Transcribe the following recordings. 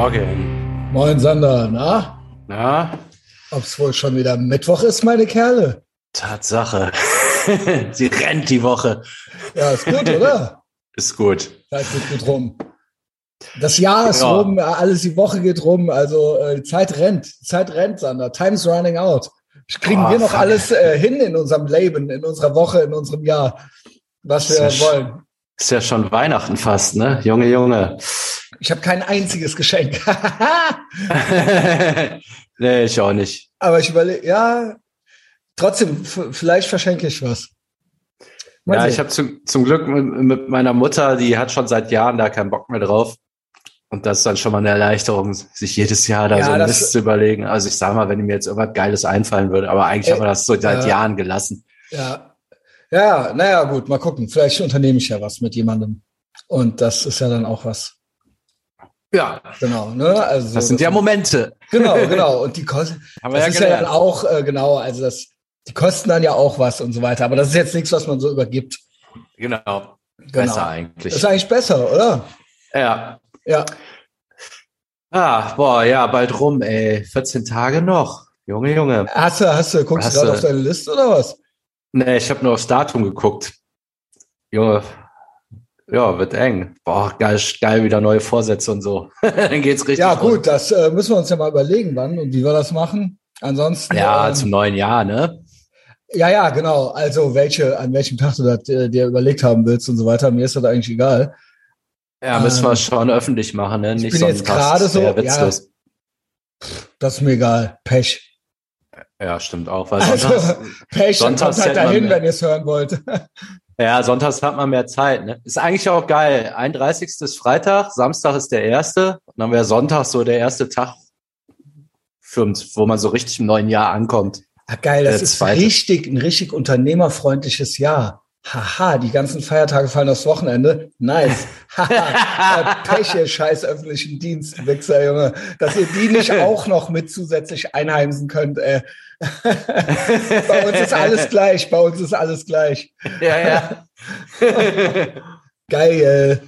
Morgen. Moin Sander, na? Na? Ob's wohl schon wieder Mittwoch ist, meine Kerle? Tatsache. Sie rennt die Woche. Ja, ist gut, oder? Ist gut. Zeit geht gut rum. Das Jahr ist Ja. rum, alles die Woche geht rum, also äh, die Zeit rennt. Zeit rennt, Sander. Time's running out. Kriegen Oh, wir noch fuck. alles äh, hin in unserem Leben, in unserer Woche, in unserem Jahr, was wir Ist ja wollen. Ist ja schon Weihnachten fast, ne? Junge, Junge. Ich habe kein einziges Geschenk. nee, ich auch nicht. Aber ich überlege, ja, trotzdem, vielleicht verschenke ich was. Mal ja, sehen. ich habe zum, zum Glück mit, mit meiner Mutter, die hat schon seit Jahren da keinen Bock mehr drauf. Und das ist dann schon mal eine Erleichterung, sich jedes Jahr da Ja, so ein Mist zu überlegen. Also ich sag mal, wenn mir jetzt irgendwas Geiles einfallen würde, aber eigentlich Äh, haben wir das so seit ja. Jahren gelassen. Ja, ja, naja, gut, mal gucken. Vielleicht unternehme ich ja was mit jemandem. Und das ist ja dann auch was. Ja, Genau, ne? Also das sind ja Momente. Genau, genau. Und die kosten, das ja ist ja dann gelernt. auch, äh, genau, also das, die kosten dann ja auch was und so weiter. Aber das ist jetzt nichts, was man so übergibt. Genau. Genau. Besser eigentlich. Das ist eigentlich besser, oder? ja. Ja. Ah, boah, ja, bald rum, ey. 14 Tage noch. Junge, Junge. Hast du, hast du, guckst Hast du gerade auf deine Liste oder was? Nee, ich habe nur aufs Datum geguckt. Junge. Ja, wird eng. Boah, geil, geil, wieder neue Vorsätze und so. Dann geht's richtig. Ja, gut, das äh, müssen wir uns ja mal überlegen, wann und wie wir das machen. Ansonsten. Ja, ähm, zum neuen Jahr, ne? Ja, ja, genau. Also welche, an welchem Tag du das äh, dir überlegt haben willst und so weiter, mir ist das eigentlich egal. Ja, müssen wir Ähm, schon öffentlich machen, ne? ich Nicht bin so jetzt gerade so- Ja, witzlos. Das ist mir egal. Pech. Ja, stimmt auch. Weil Also, sonntags, Pech, Sonntags kommt halt dahin, wenn ihr es hören wollt. Ja, sonntags hat man mehr Zeit, ne? Ist eigentlich auch geil. 31. ist Freitag, Samstag ist der erste. Und dann wäre Sonntag so der erste Tag, für uns, wo man so richtig im neuen Jahr ankommt. Ah, geil, das ist richtig, ein richtig unternehmerfreundliches Jahr. Haha, die ganzen Feiertage fallen aufs Wochenende. Nice. Haha, Pech, ihr scheiß öffentlichen Dienst, Wichser, Junge. Dass ihr die nicht auch noch mit zusätzlich einheimsen könnt, ey. bei uns ist alles gleich, bei uns ist alles gleich. Ja, ja. Geil.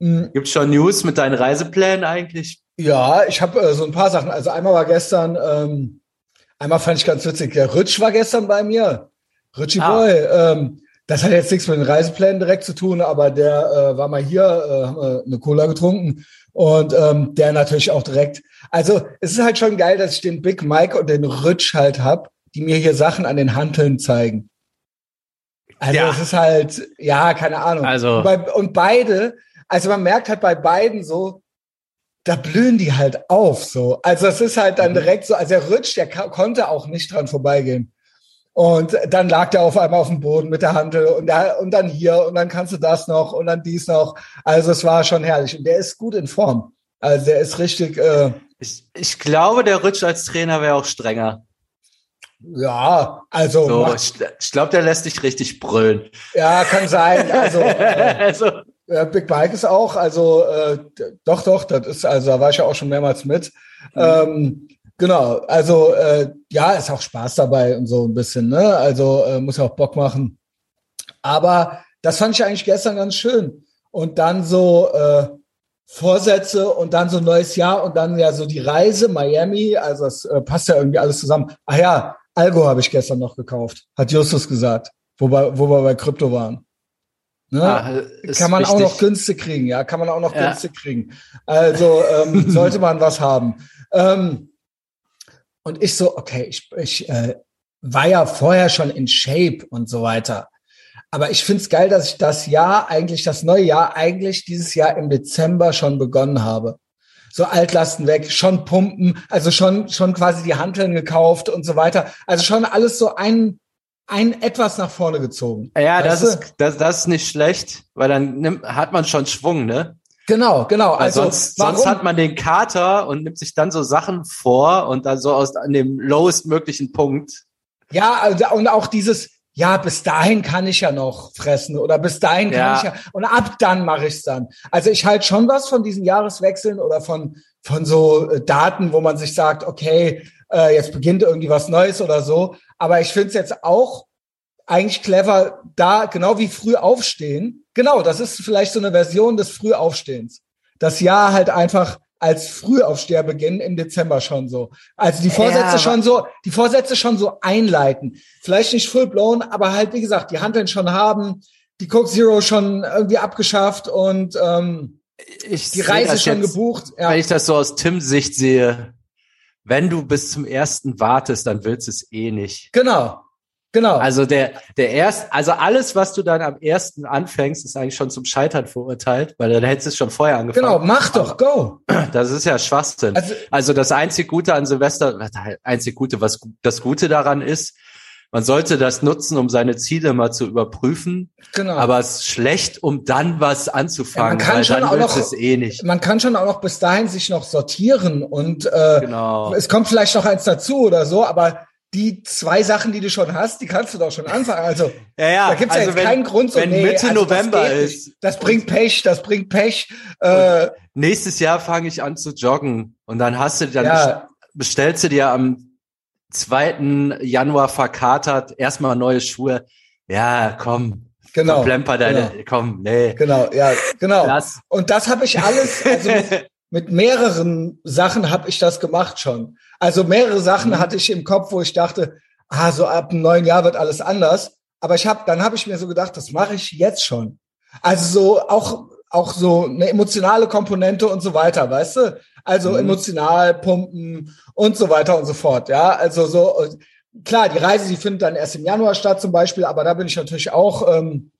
Hm, Gibt's schon News mit deinen Reiseplänen eigentlich? Ja, ich habe äh, so ein paar Sachen. Also einmal war gestern, ähm, einmal fand ich ganz witzig, der Rutsch war gestern bei mir. Rutschi Ah. Boy. Ähm, das hat jetzt nichts mit den Reiseplänen direkt zu tun, aber der äh, war mal hier, äh, haben wir eine Cola getrunken und ähm, der natürlich auch direkt. Also es ist halt schon geil, dass ich den Big Mike und den Rutsch halt hab, die mir hier Sachen an den Hanteln zeigen. Also Ja. es ist halt, ja, keine Ahnung. Also- und, bei, und beide, also man merkt halt bei beiden so, da blühen die halt auf so. Also es ist halt dann Mhm. direkt so, also der Rutsch, der konnte auch nicht dran vorbeigehen. Und dann lag der auf einmal auf dem Boden mit der Handel und, da, und dann hier und dann kannst du das noch und dann dies noch. Also es war schon herrlich. Und der ist gut in Form. Also der ist richtig, äh, Ich, ich glaube, der Rutsch als Trainer wäre auch strenger. ja, also So, macht, ich, ich glaube, der lässt dich richtig brüllen. ja, kann sein. Also äh, also, Ja, Big Mike ist auch, also äh, doch, doch, das ist, also da war ich ja auch schon mehrmals mit. Ähm, genau, also äh, ja, ist auch Spaß dabei und so ein bisschen, ne? Also äh, muss ja auch Bock machen. Aber das fand ich eigentlich gestern ganz schön. Und dann so äh, Vorsätze und dann so neues Jahr und dann ja so die Reise Miami, also das äh, passt ja irgendwie alles zusammen. Ach ja, Algo habe ich gestern noch gekauft, hat Justus gesagt, wo, wir- wo wir bei Krypto waren. Ne? ah, ist kann man auch wichtig. noch günstig kriegen, ja, kann man auch noch Ja. günstig kriegen. Also ähm, sollte man was haben. Ähm, und ich so, okay, ich, ich äh, war ja vorher schon in Shape und so weiter. Aber ich find's geil, dass ich das Jahr eigentlich, das neue Jahr eigentlich dieses Jahr im Dezember schon begonnen habe. So Altlasten weg, schon pumpen, also schon, schon quasi die Hanteln gekauft und so weiter. Also schon alles so ein, ein etwas nach vorne gezogen. Ja, das du? ist, das, das ist nicht schlecht, weil dann nimmt, hat man schon Schwung, ne? Genau, genau. Also sonst, warum? sonst hat man den Kater und nimmt sich dann so Sachen vor und dann so aus an dem lowest möglichen Punkt. Ja, also, und auch dieses, ja, bis dahin kann ich ja noch fressen oder bis dahin kann Ja. ich ja und ab dann mache ich's dann. Also ich halte schon was von diesen Jahreswechseln oder von von so äh, Daten, wo man sich sagt, okay, äh, jetzt beginnt irgendwie was Neues oder so. Aber ich finde es jetzt auch eigentlich clever, da genau wie früh aufstehen. Genau, das ist vielleicht so eine Version des Frühaufstehens. Das Jahr halt einfach als Frühaufsteherbeginn im Dezember schon so. Also die Vorsätze ja, schon so, die Vorsätze schon so einleiten. Vielleicht nicht full blown, aber halt wie gesagt, die Handeln schon haben, die Coke Zero schon irgendwie abgeschafft und ähm, ich die Reise schon jetzt, gebucht. Ja. Wenn ich das so aus Tims Sicht sehe, wenn du bis zum ersten wartest, dann willst du es eh nicht. Genau. Genau. Also der, der erst, also alles, was du dann am ersten anfängst, ist eigentlich schon zum Scheitern verurteilt, weil dann hättest du es schon vorher angefangen. Genau, mach doch, go. Das ist ja Schwachsinn. Also, also das einzig Gute an Silvester, einzig Gute, was das Gute daran ist, man sollte das nutzen, um seine Ziele mal zu überprüfen. Genau. Aber es ist schlecht, um dann was anzufangen, ja, man kann schon auch noch, es eh nicht. Man kann schon auch noch bis dahin sich noch sortieren und äh, genau. es kommt vielleicht noch eins dazu oder so, aber die zwei Sachen, die du schon hast, die kannst du doch schon anfangen. Also ja, ja. da gibt's also ja jetzt wenn, keinen Grund so, wenn nee, Mitte also November das ist. Das bringt Pech, das bringt Pech. Äh, nächstes Jahr fange ich an zu joggen und dann hast du, dann ja. bestellst du dir am 2. Januar verkatert, erstmal neue Schuhe. Ja, komm. Genau. Verplemper deine, genau. komm, nee. Genau, ja, genau. Das. Und das habe ich alles, also mit, mit mehreren Sachen habe ich das gemacht schon. Also mehrere Sachen mhm. hatte ich im Kopf, wo ich dachte, ah, so ab dem neuen Jahr wird alles anders. Aber ich habe, dann habe ich mir so gedacht, das mache ich jetzt schon. Also so auch auch so eine emotionale Komponente und so weiter, weißt du? Also mhm. emotional pumpen und so weiter und so fort. Ja, also so klar, die Reise, die findet dann erst im Januar statt zum Beispiel, aber da bin ich natürlich auch ähm,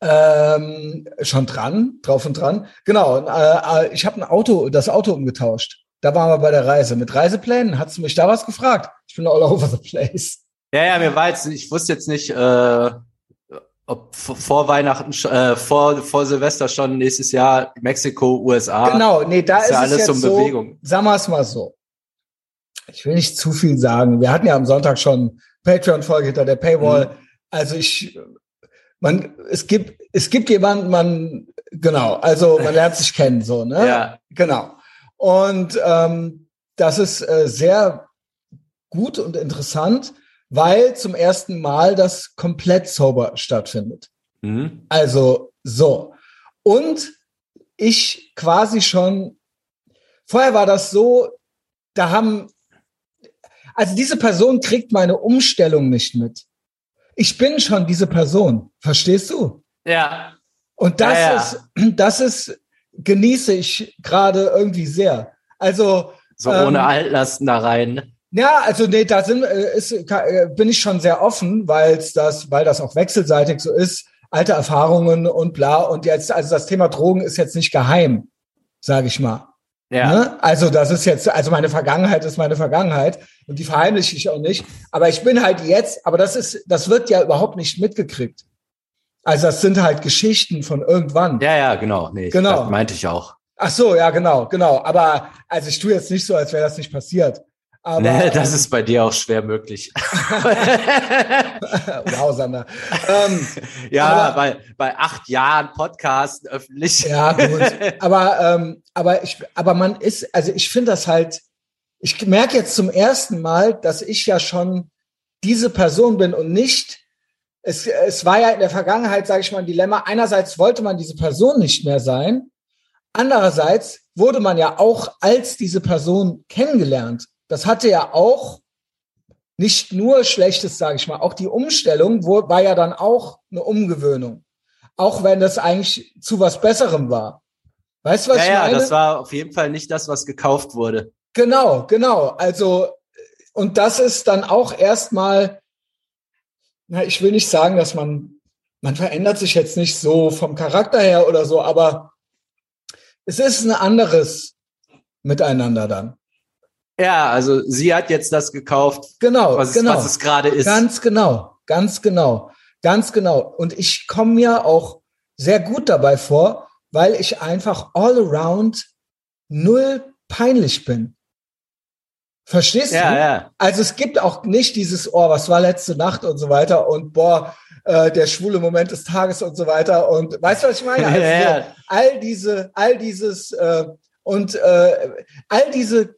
ähm, schon dran, drauf und dran. Genau, äh, ich habe ein Auto, das Auto umgetauscht. Da waren wir bei der Reise. Mit Reiseplänen, hast du mich da was gefragt? Ich bin all over the place. Ja, ja, mir war jetzt, ich wusste jetzt nicht, äh, ob vor Weihnachten, äh, vor, vor Silvester schon nächstes Jahr Mexiko, USA. Genau, nee, da ist, ja alles es jetzt so, Bewegung. Sagen wir es mal so. Ich will nicht zu viel sagen. Wir hatten ja am Sonntag schon Patreon-Folge hinter der Paywall. Mhm. Also ich, man, es gibt, es gibt jemanden, man, genau, also man lernt sich kennen, so, ne? Ja. Genau. Und ähm, das ist äh, sehr gut und interessant, weil zum ersten Mal das komplett sober stattfindet. Mhm. Also so. Und ich quasi schon, vorher war das so, da haben, also diese Person kriegt meine Umstellung nicht mit. Ich bin schon diese Person, verstehst du? Ja. Und das ja, ja. ist, das ist genieße ich gerade irgendwie sehr. Also so ohne ähm, Altlasten da rein. Ja, also nee, da sind, äh, ist, äh, bin ich schon sehr offen, weil das, weil das auch wechselseitig so ist, alte Erfahrungen und bla. Und jetzt, also das Thema Drogen ist jetzt nicht geheim, sage ich mal. Ja. Ne? Also das ist jetzt, also meine Vergangenheit ist meine Vergangenheit und die verheimliche ich auch nicht. Aber ich bin halt jetzt, aber das ist, das wird ja überhaupt nicht mitgekriegt. Also das sind halt Geschichten von irgendwann. Ja, ja, genau. Nee, genau. Das meinte ich auch. Ach so, ja, genau, genau. Aber also ich tue jetzt nicht so, als wäre das nicht passiert. Aber, nee, das ist bei dir auch schwer möglich. wow, Sander. Ähm, ja, aber, bei, bei acht Jahren Podcast öffentlich. Ja, gut. Aber, ähm, aber, ich, aber man ist, also ich finde das halt, ich merke jetzt zum ersten Mal, dass ich ja schon diese Person bin und nicht es, es war ja in der Vergangenheit, sage ich mal, ein Dilemma. Einerseits wollte man diese Person nicht mehr sein. Andererseits wurde man ja auch als diese Person kennengelernt. Das hatte ja auch nicht nur Schlechtes, sage ich mal. Auch die Umstellung wo, war ja dann auch eine Umgewöhnung. Auch wenn das eigentlich zu was Besserem war. Weißt du, was ja, ich meine? Ja, das war auf jeden Fall nicht das, was gekauft wurde. Genau, genau. Also, und das ist dann auch erstmal na, ich will nicht sagen, dass man, man verändert sich jetzt nicht so vom Charakter her oder so, aber es ist ein anderes Miteinander dann. Ja, also sie hat jetzt das gekauft, genau, was, genau. was es gerade ist. Ganz genau, ganz genau, ganz genau. Und ich komme mir auch sehr gut dabei vor, weil ich einfach all around null peinlich bin. Verstehst ja, du? Ja. Also es gibt auch nicht dieses, oh, was war letzte Nacht und so weiter und boah, äh, der schwule Moment des Tages und so weiter. Und weißt du, was ich meine? Also ja, all diese, all dieses äh, und äh, all diese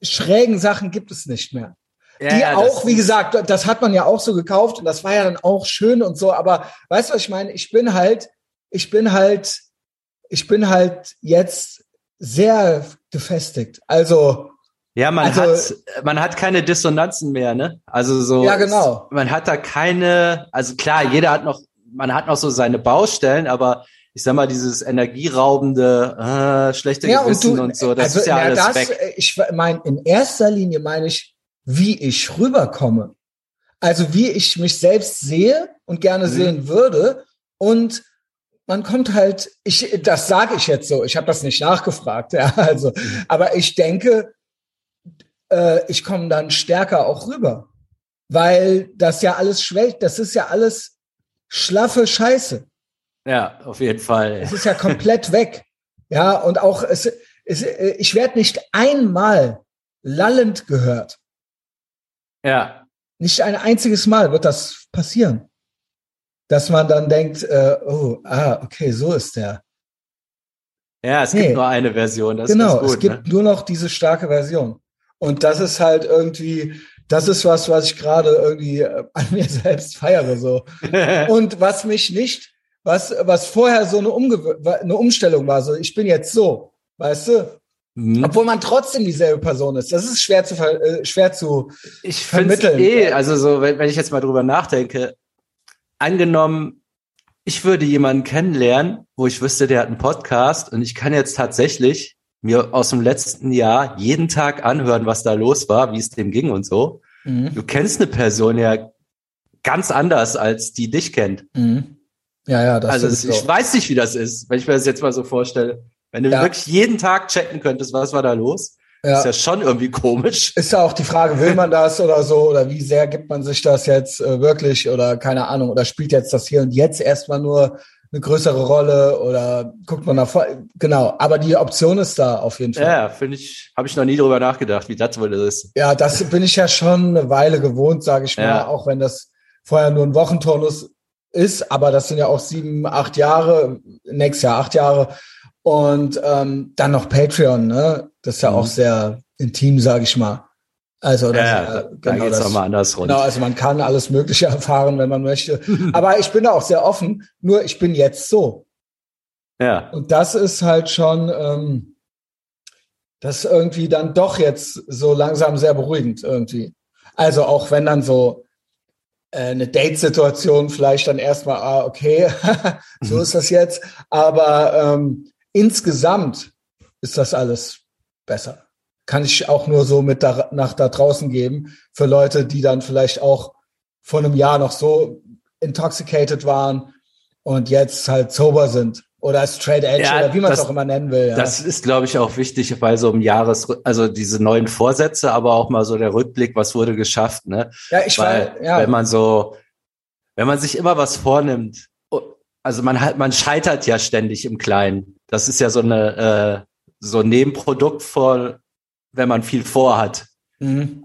schrägen Sachen gibt es nicht mehr. Ja, die ja, auch, wie gesagt, das hat man ja auch so gekauft und das war ja dann auch schön und so. Aber weißt du, was ich meine? Ich bin halt, ich bin halt, ich bin halt jetzt sehr gefestigt. Also ja, man Also- hat man hat keine Dissonanzen mehr, ne? Also so Ja, genau. man hat da keine, also klar, jeder hat noch man hat noch so seine Baustellen, aber ich sag mal dieses energieraubende, äh, schlechte Gewissen und, so, das also, ist ja na, alles das, weg. äh, Ich meine, in erster Linie meine ich, wie ich rüberkomme. Also wie ich mich selbst sehe und gerne Mhm. sehen würde. Und man kommt halt, ich, das sage ich jetzt so, ich habe das nicht nachgefragt, ja, also, Mhm. aber ich denke, äh, ich komme dann stärker auch rüber. Weil das ja alles schwächt, das ist ja alles schlaffe Scheiße. Ja, auf jeden Fall. Es ist ja komplett weg. Ja, und auch es, es äh, ich werde nicht einmal lallend gehört. Ja, Nicht ein einziges Mal wird das passieren. Dass man dann denkt, äh, oh, ah, okay, so ist der. ja, es Nee. gibt nur eine Version, das genau, ist gut, es gibt ne? nur noch diese starke Version. Und das ist halt irgendwie, das ist was, was ich gerade irgendwie äh, an mir selbst feiere so. Und was mich nicht, was, was vorher so eine, Umge eine Umstellung war, so ich bin jetzt so, weißt du? Mhm. Obwohl man trotzdem dieselbe Person ist. Das ist schwer zu, ver- äh, schwer zu, Ich finde vermitteln. eh, also so, wenn, wenn ich jetzt mal drüber nachdenke, angenommen, ich würde jemanden kennenlernen, wo ich wüsste, der hat einen Podcast und ich kann jetzt tatsächlich mir aus dem letzten Jahr jeden Tag anhören, was da los war, wie es dem ging und so. Mhm. Du kennst eine Person ja ganz anders, als die dich kennt. Mhm. Ja, ja, das also ich weiß nicht, wie das ist, wenn ich mir das jetzt mal so vorstelle. Wenn du Ja. wirklich jeden Tag checken könntest, was war da los, Ja. ist ja schon irgendwie komisch. Ist ja auch die Frage, will man das oder so, oder wie sehr gibt man sich das jetzt äh, wirklich oder keine Ahnung, oder spielt jetzt das hier und jetzt erstmal nur eine größere Rolle oder guckt man nach vor, genau, aber die Option ist da auf jeden Fall. Ja, finde ich, habe ich noch nie drüber nachgedacht, wie das wohl ist. Ja, das bin ich ja schon eine Weile gewohnt, sage ich mal, Ja. auch wenn das vorher nur ein Wochenturnus ist, aber das sind ja auch sieben, acht Jahre, nächstes Jahr acht Jahre und ähm, dann noch Patreon, ne? Das ist ja Mhm. auch sehr intim, sage ich mal. Also das, Ja, äh, da, da geht's das- nochmal anders rund. Genau, also man kann alles Mögliche erfahren, wenn man möchte. Aber ich bin auch sehr offen. Nur ich bin jetzt so. Ja, Und das ist halt schon, ähm, das ist irgendwie dann doch jetzt so langsam sehr beruhigend irgendwie. Also auch wenn dann so äh, eine Date-Situation vielleicht dann erstmal, ah, okay, so ist das jetzt. Aber ähm, insgesamt ist das alles besser. Kann ich auch nur so mit da, nach da draußen geben für Leute, die dann vielleicht auch vor einem Jahr noch so intoxicated waren und jetzt halt sober sind. Oder straight edge Ja, oder wie man es auch immer nennen will. Ja. das ist, glaube ich, auch wichtig bei so einem Jahres, also diese neuen Vorsätze, aber auch mal so der Rückblick, was wurde geschafft, ne? ja, ich Weil, war, ja, wenn man so, wenn man sich immer was vornimmt, also man hat, man scheitert ja ständig im Kleinen. Das ist ja so eine, äh, so ein Nebenprodukt vor, wenn man viel vorhat. mhm.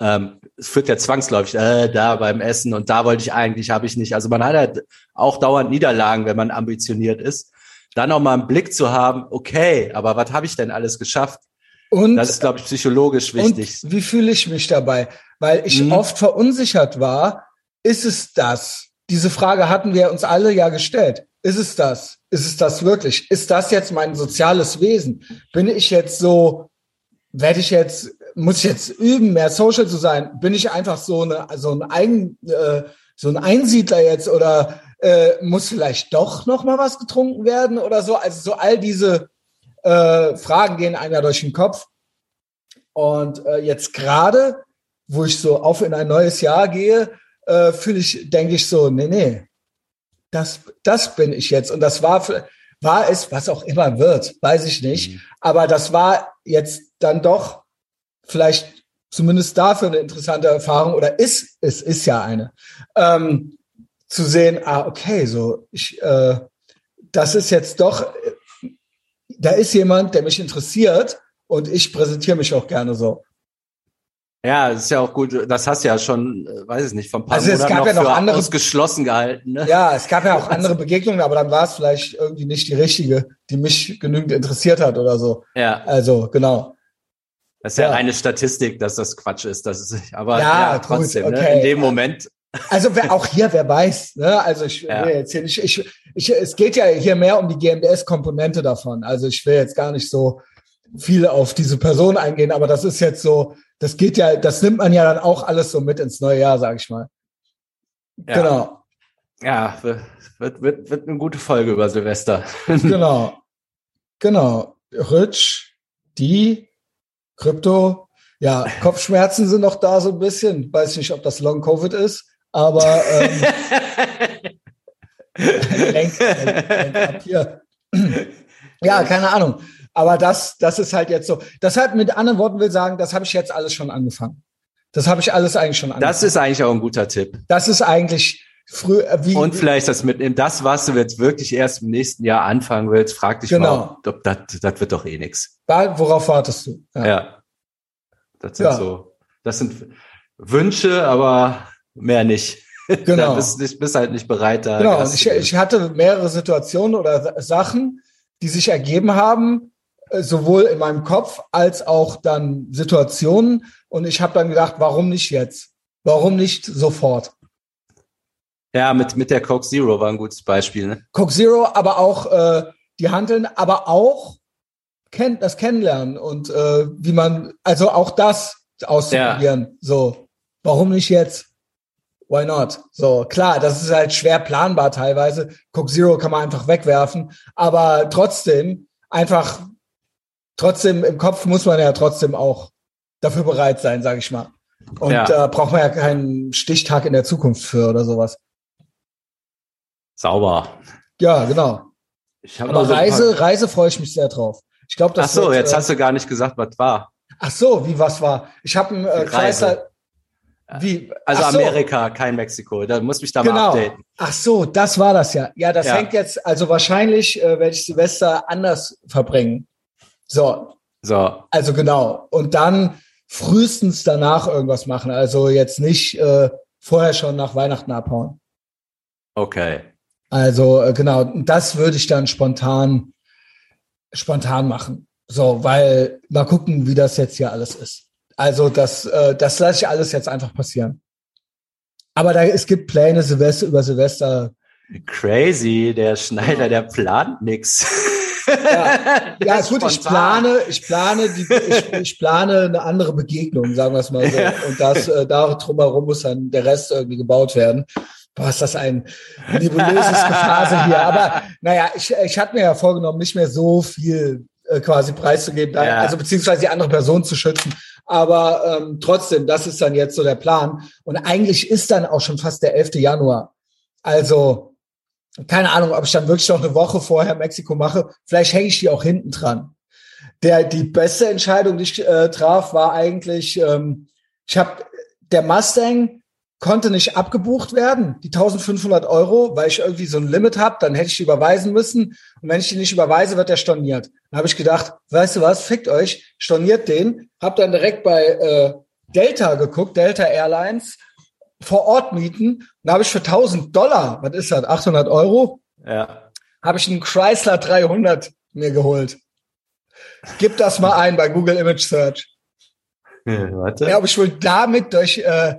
ähm, es führt ja zwangsläufig, äh, da beim Essen und da wollte ich eigentlich, habe ich nicht. Also man hat halt auch dauernd Niederlagen, wenn man ambitioniert ist. Dann auch mal einen Blick zu haben, okay, aber was habe ich denn alles geschafft? und, Das ist, glaube ich, psychologisch wichtig. und wie fühle ich mich dabei? Weil ich Mhm. oft verunsichert war, ist es das? Diese Frage hatten wir uns alle ja gestellt. Ist es das? Ist es das wirklich? Ist das jetzt mein soziales Wesen? Bin ich jetzt so, werde ich jetzt, muss ich jetzt üben, mehr social zu sein? Bin ich einfach so eine, so ein Eigen, äh, so ein Einsiedler jetzt oder äh, muss vielleicht doch noch mal was getrunken werden oder so? Also so all diese äh, Fragen gehen einem ja durch den Kopf. Und äh, jetzt gerade, wo ich so auf in ein neues Jahr gehe, äh, fühle ich, denke ich so, nee, nee, das, das bin ich jetzt. Und das war, war es, was auch immer wird, weiß ich nicht. Mhm. Aber das war jetzt dann doch vielleicht zumindest dafür eine interessante Erfahrung oder ist, es ist ja eine, ähm, zu sehen, ah, okay, so, ich, äh, das ist jetzt doch, da ist jemand, der mich interessiert und ich präsentiere mich auch gerne so. Ja, das ist ja auch gut. Das hast du ja schon, äh, weiß ich nicht, von ein paar Also es Monaten gab noch ja noch andere- ausgeschlossen gehalten. Ne? Ja, es gab ja auch andere Begegnungen, aber dann war es vielleicht irgendwie nicht die richtige, die mich genügend interessiert hat oder so. ja, Also, genau. Das ist ja, Ja. reine Statistik, dass das Quatsch ist. Das ist aber Ja, ja, gut, trotzdem, ne? okay. in dem Moment. Also wer, auch hier, wer weiß, ne? Also ich Ja. will jetzt hier nicht, ich, ich, es geht ja hier mehr um die GMDS-Komponente davon. Also ich will jetzt gar nicht so viel auf diese Person eingehen, aber das ist jetzt so, das geht ja, das nimmt man ja dann auch alles so mit ins neue Jahr, sag ich mal. Ja. Genau. Ja, wird, wird, wird eine gute Folge über Silvester. genau. Genau. Rich, die, Krypto, ja, Kopfschmerzen sind noch da so ein bisschen. Weiß nicht, ob das Long Covid ist, aber ähm, lenk, lenk, lenk ja, keine Ahnung. Aber das, das ist halt jetzt so. Deshalb mit anderen Worten will sagen, das habe ich jetzt alles schon angefangen. Das habe ich alles eigentlich schon angefangen. Das ist eigentlich auch ein guter Tipp. Das ist eigentlich früh. Äh, wie, Und vielleicht das mitnehmen. Das, was du jetzt wirklich erst im nächsten Jahr anfangen willst, frag dich genau. mal, ob, das, das wird doch eh nix. Worauf wartest du? Ja. ja. Das sind ja. so, das sind Wünsche, aber mehr nicht. Genau. da bist, bist, bist halt nicht bereit da. Genau. Ich, ich hatte mehrere Situationen oder Sachen, die sich ergeben haben, äh, sowohl in meinem Kopf als auch dann Situationen. Und ich habe dann gedacht, warum nicht jetzt? Warum nicht sofort? Ja, mit, mit der Coke Zero war ein gutes Beispiel. Ne? Coke Zero, aber auch äh, die Handeln, aber auch kennt das Kennenlernen und äh, wie man, also auch das auszuprobieren. Ja. So, warum nicht jetzt? Why not? So, klar, das ist halt schwer planbar teilweise. Coke Zero kann man einfach wegwerfen, aber trotzdem einfach, trotzdem im Kopf muss man ja trotzdem auch dafür bereit sein, sage ich mal. Und ja. da braucht man ja keinen Stichtag in der Zukunft für oder sowas. Sauber. Ja, genau. Aber Reise, Reise freue ich mich sehr drauf. Ich glaube, das. Ach so, wird, jetzt äh, hast du gar nicht gesagt, was war. Ach so, wie was war? Ich habe einen äh, Chrysler. Wie? Also so. Amerika, kein Mexiko. Da muss mich da genau. mal updaten. Ach so, das war das ja. Ja, das ja. hängt jetzt. Also wahrscheinlich äh, werde ich Silvester anders verbringen. So. So. Also genau. Und dann frühestens danach irgendwas machen. Also jetzt nicht äh, vorher schon nach Weihnachten abhauen. Okay. Also äh, genau, das würde ich dann spontan spontan machen. So, weil mal gucken, wie das jetzt hier alles ist. Also das, äh, das lasse ich alles jetzt einfach passieren. Aber da, es gibt Pläne Silvester über Silvester. Crazy, der Schneider, der plant nix. Ja, ja ist gut, ich plane, ich plane, die, ich, ich, plane eine andere Begegnung, sagen wir es mal so. Ja. Und das, äh, da drumherum muss dann der Rest irgendwie gebaut werden. Boah, ist das ein nebulöses Gefase hier. Aber naja, ich, ich hatte mir ja vorgenommen, nicht mehr so viel äh, quasi preiszugeben, ja. also beziehungsweise die andere Person zu schützen. Aber ähm, trotzdem, das ist dann jetzt so der Plan. Und eigentlich ist dann auch schon fast der 11. Januar. Also keine Ahnung, ob ich dann wirklich noch eine Woche vorher Mexiko mache. Vielleicht hänge ich die auch hinten dran. Der, die beste Entscheidung, die ich äh, traf, war eigentlich, ähm, ich habe der Mustang konnte nicht abgebucht werden, die 1500 Euro, weil ich irgendwie so ein Limit habe, dann hätte ich die überweisen müssen. Und wenn ich die nicht überweise, wird der storniert. Dann habe ich gedacht, weißt du was, fickt euch, storniert den. Hab dann direkt bei äh, Delta geguckt, Delta Airlines, vor Ort mieten. Dann habe ich für 1000 Dollar, was ist das, 800 Euro? Ja. Habe ich einen Chrysler 300 mir geholt. Gib das mal ein bei Google Image Search. Ja, warte. Ja, ob ich wohl damit durch äh,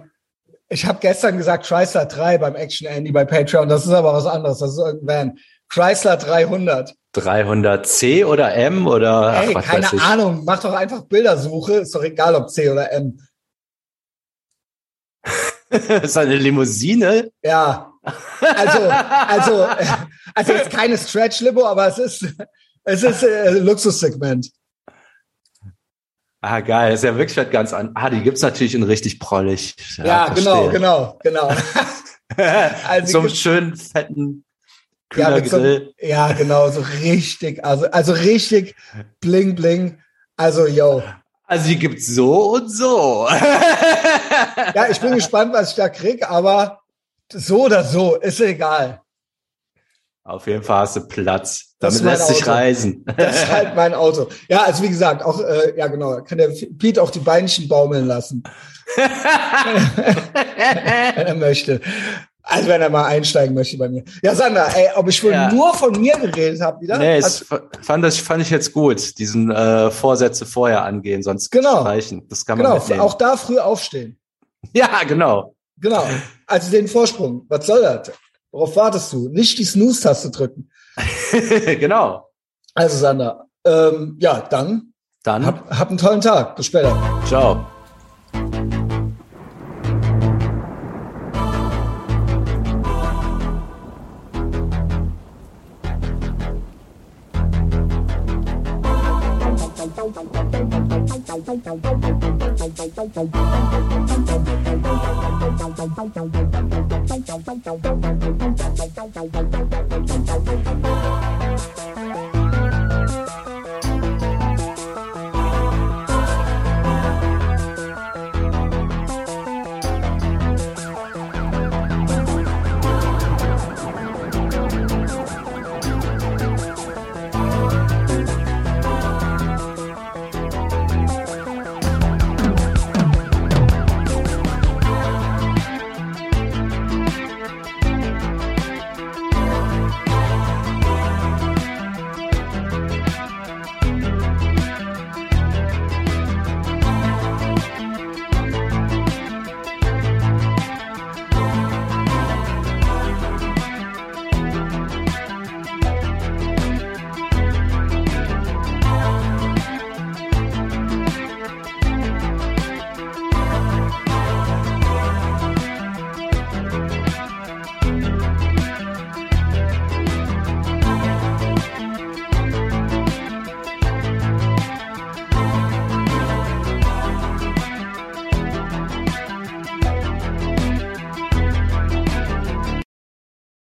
ich habe gestern gesagt Chrysler 3 beim Action Andy bei Patreon. Das ist aber was anderes. Das ist irgendwann Chrysler 300. 300C oder M oder? Ey, ach, keine Ahnung. Mach doch einfach Bildersuche. Ist doch egal, ob C oder M. ist eine Limousine? Ja. Also, also, also jetzt keine Stretch-Limo, aber es ist, es ist äh, Luxussegment. Ah, geil. Das ist ja wirklich ganz an. Ah, die gibt's natürlich in richtig prollig. Ja, ja genau, genau, genau. also so einen schönen, fetten ja, so, ja, genau, so richtig, also, also richtig bling, bling. Also, yo. Also, die gibt's so und so. ja, ich bin gespannt, was ich da krieg, aber so oder so, ist egal. Auf jeden Fall hast du Platz. Damit lässt sich reisen. Das ist halt mein Auto. Ja, also wie gesagt, auch, äh, ja genau, kann der Pete auch die Beinchen baumeln lassen. wenn er möchte. Also wenn er mal einsteigen möchte bei mir. Ja, Sandra, ey, ob ich wohl ja. nur von mir geredet habe wieder? Nee, es fand, das, fand ich jetzt gut, diesen äh, Vorsätze vorher angehen, sonst genau. streichen. Das kann man Genau, mitnehmen. auch da früh aufstehen. Ja, genau. Genau. Also den Vorsprung. Was soll das? Worauf wartest du? Nicht die Snooze-Taste drücken. genau. Also Sander, ähm, ja, dann Dann. Hab, hab einen tollen Tag. Bis später. Ciao. Thank you.